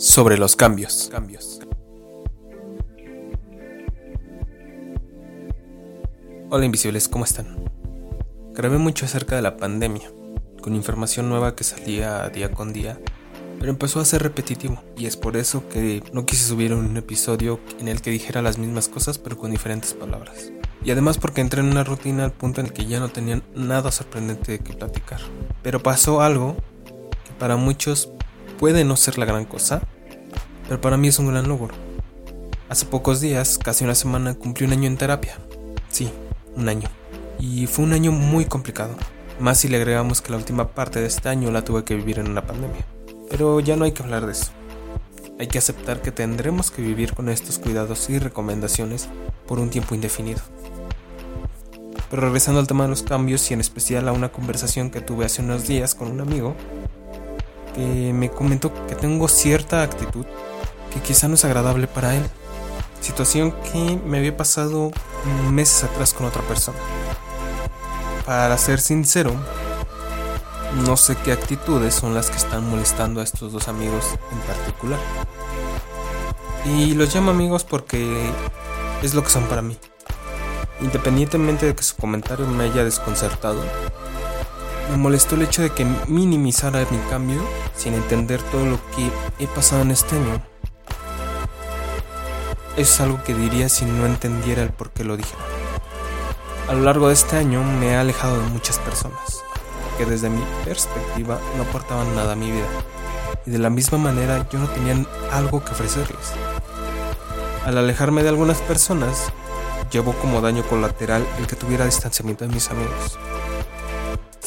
sobre los cambios. cambios. Hola invisibles, ¿cómo están? Grabé mucho acerca de la pandemia, con información nueva que salía día con día, pero empezó a ser repetitivo, y es por eso que no quise subir un episodio en el que dijera las mismas cosas pero con diferentes palabras. Y además porque entré en una rutina al punto en que ya no tenían nada sorprendente de qué platicar. Pero pasó algo que para muchos puede no ser la gran cosa, pero para mí es un gran logro. Hace pocos días, casi una semana, cumplí un año en terapia. Sí, un año. Y fue un año muy complicado. Más si le agregamos que la última parte de este año la tuve que vivir en una pandemia. Pero ya no hay que hablar de eso. Hay que aceptar que tendremos que vivir con estos cuidados y recomendaciones por un tiempo indefinido. Pero regresando al tema de los cambios y en especial a una conversación que tuve hace unos días con un amigo que me comentó que tengo cierta actitud que quizá no es agradable para él. Situación que me había pasado meses atrás con otra persona. Para ser sincero, no sé qué actitudes son las que están molestando a estos dos amigos en particular. Y los llamo amigos porque es lo que son para mí. Independientemente de que su comentario me haya desconcertado, me molestó el hecho de que minimizara mi cambio sin entender todo lo que he pasado en este año. Es algo que diría si no entendiera el por qué lo dije. A lo largo de este año me he alejado de muchas personas que desde mi perspectiva no aportaban nada a mi vida y de la misma manera yo no tenía algo que ofrecerles. Al alejarme de algunas personas, llevó como daño colateral el que tuviera distanciamiento de mis amigos.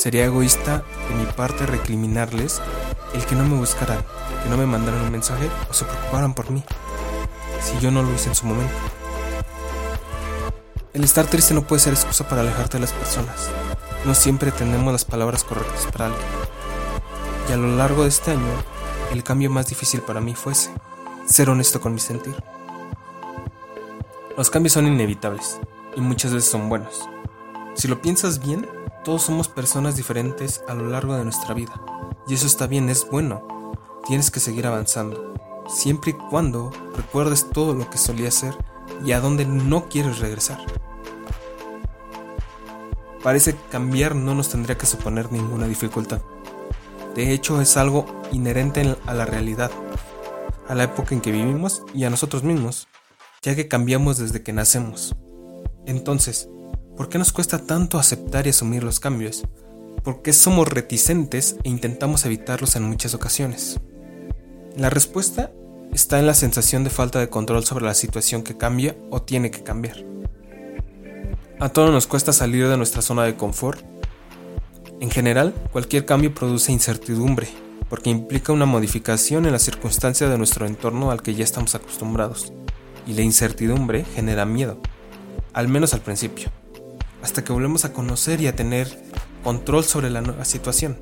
Sería egoísta de mi parte recriminarles el que no me buscaran, que no me mandaran un mensaje o se preocuparan por mí, si yo no lo hice en su momento. El estar triste no puede ser excusa para alejarte de las personas. No siempre tenemos las palabras correctas para alguien. Y a lo largo de este año, el cambio más difícil para mí fue ese, ser honesto con mi sentir. Los cambios son inevitables y muchas veces son buenos. Si lo piensas bien, todos somos personas diferentes a lo largo de nuestra vida. Y eso está bien, es bueno. Tienes que seguir avanzando, siempre y cuando recuerdes todo lo que solías ser y a dónde no quieres regresar. Parece que cambiar no nos tendría que suponer ninguna dificultad. De hecho, es algo inherente a la realidad, a la época en que vivimos y a nosotros mismos ya que cambiamos desde que nacemos. Entonces, ¿por qué nos cuesta tanto aceptar y asumir los cambios? ¿Por qué somos reticentes e intentamos evitarlos en muchas ocasiones? La respuesta está en la sensación de falta de control sobre la situación que cambia o tiene que cambiar. A todos nos cuesta salir de nuestra zona de confort. En general, cualquier cambio produce incertidumbre, porque implica una modificación en la circunstancia de nuestro entorno al que ya estamos acostumbrados y la incertidumbre genera miedo, al menos al principio, hasta que volvemos a conocer y a tener control sobre la nueva situación.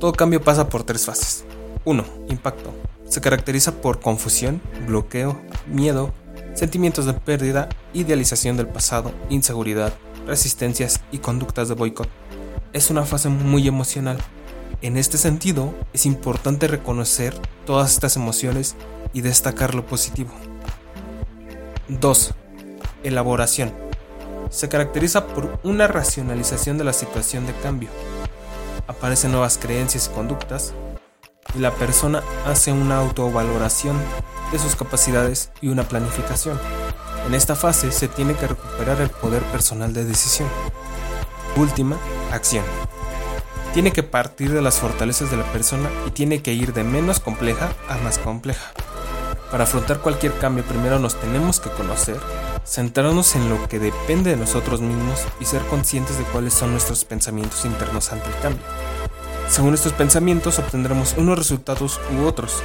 Todo cambio pasa por tres fases. 1. Impacto. Se caracteriza por confusión, bloqueo, miedo, sentimientos de pérdida, idealización del pasado, inseguridad, resistencias y conductas de boicot. Es una fase muy emocional. En este sentido, es importante reconocer todas estas emociones y destacar lo positivo. 2. Elaboración. Se caracteriza por una racionalización de la situación de cambio. Aparecen nuevas creencias y conductas y la persona hace una autovaloración de sus capacidades y una planificación. En esta fase se tiene que recuperar el poder personal de decisión. Última, acción. Tiene que partir de las fortalezas de la persona y tiene que ir de menos compleja a más compleja. Para afrontar cualquier cambio primero nos tenemos que conocer, centrarnos en lo que depende de nosotros mismos y ser conscientes de cuáles son nuestros pensamientos internos ante el cambio. Según estos pensamientos obtendremos unos resultados u otros.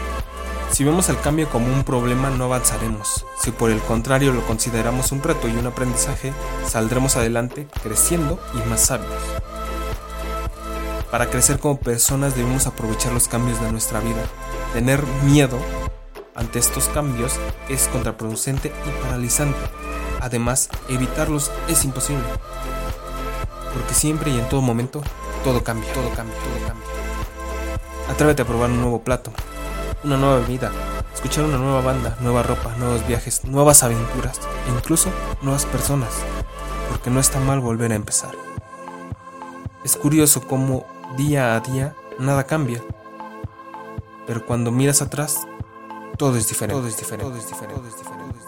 Si vemos el cambio como un problema no avanzaremos. Si por el contrario lo consideramos un reto y un aprendizaje, saldremos adelante creciendo y más sabios. Para crecer como personas debemos aprovechar los cambios de nuestra vida. Tener miedo ante estos cambios es contraproducente y paralizante. Además, evitarlos es imposible. Porque siempre y en todo momento, todo cambia, todo cambia, todo cambia. Atrévete a probar un nuevo plato. una nueva vida, escuchar una nueva banda, nueva ropa, nuevos viajes, nuevas aventuras e incluso nuevas personas, porque no está mal volver a empezar. Es curioso cómo día a día nada cambia, pero cuando miras atrás, todo es diferente. Todo es diferente. Todo es diferente. Todo es diferente.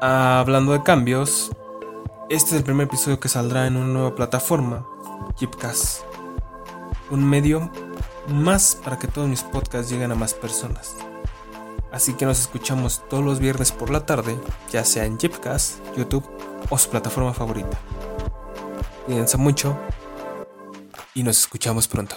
hablando de cambios, este es el primer episodio que saldrá en una nueva plataforma, Jeepcast. Un medio más para que todos mis podcasts lleguen a más personas. Así que nos escuchamos todos los viernes por la tarde, ya sea en Jeepcast, YouTube o su plataforma favorita. Cuídense mucho y nos escuchamos pronto.